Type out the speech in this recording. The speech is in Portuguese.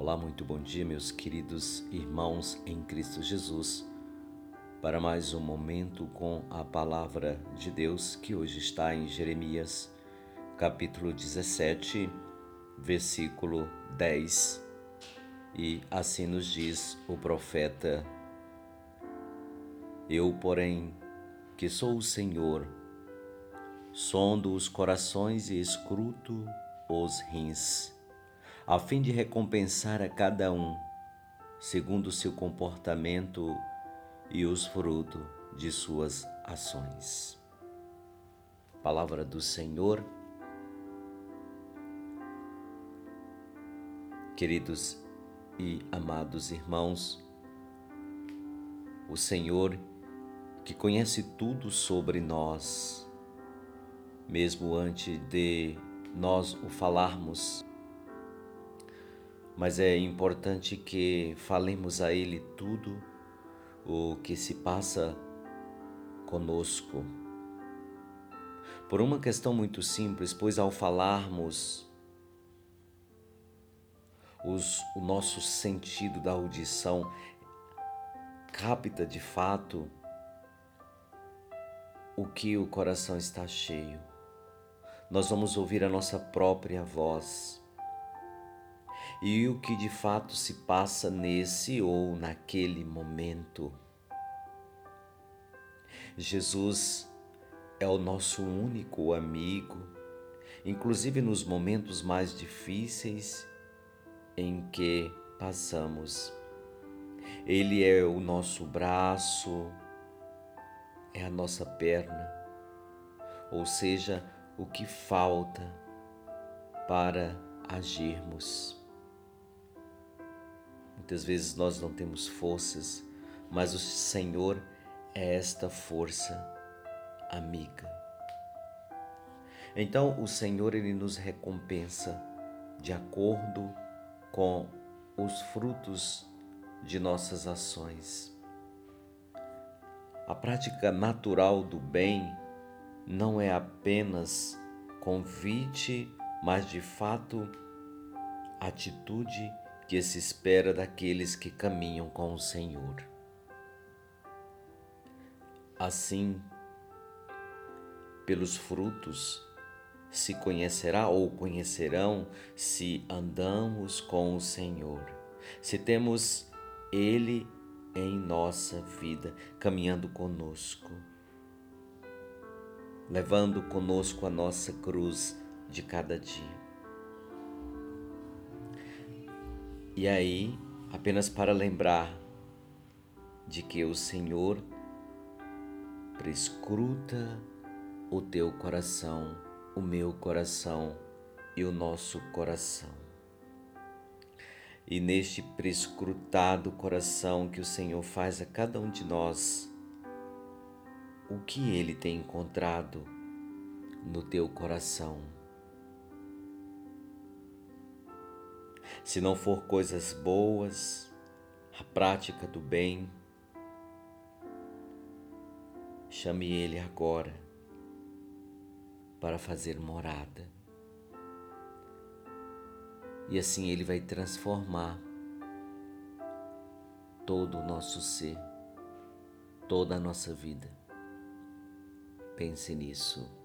Olá, muito bom dia, meus queridos irmãos em Cristo Jesus, para mais um momento com a palavra de Deus que hoje está em Jeremias, capítulo 17, versículo 10. E assim nos diz o profeta: Eu, porém, que sou o Senhor, sondo os corações e escruto os rins a fim de recompensar a cada um, segundo o seu comportamento e os frutos de suas ações. Palavra do Senhor. Queridos e amados irmãos, o Senhor que conhece tudo sobre nós, mesmo antes de nós o falarmos, mas é importante que falemos a Ele tudo o que se passa conosco. Por uma questão muito simples, pois ao falarmos, os, o nosso sentido da audição capta de fato o que o coração está cheio. Nós vamos ouvir a nossa própria voz e o que de fato se passa nesse ou naquele momento. Jesus é o nosso único amigo, inclusive nos momentos mais difíceis em que passamos. Ele é o nosso braço, é a nossa perna, ou seja, o que falta para agirmos. Muitas vezes nós não temos forças, mas o Senhor é esta força amiga. Então o Senhor ele nos recompensa de acordo com os frutos de nossas ações. A prática natural do bem não é apenas convite, mas de fato atitude que se espera daqueles que caminham com o Senhor. Assim, pelos frutos se conhecerá ou conhecerão se andamos com o Senhor, se temos Ele em nossa vida, caminhando conosco, levando conosco a nossa cruz de cada dia. E aí, apenas para lembrar de que o Senhor prescruta o teu coração, o meu coração e o nosso coração. E neste prescrutado coração que o Senhor faz a cada um de nós, o que ele tem encontrado no teu coração? Se não for coisas boas, a prática do bem, chame Ele agora para fazer morada. E assim Ele vai transformar todo o nosso ser, toda a nossa vida. Pense nisso.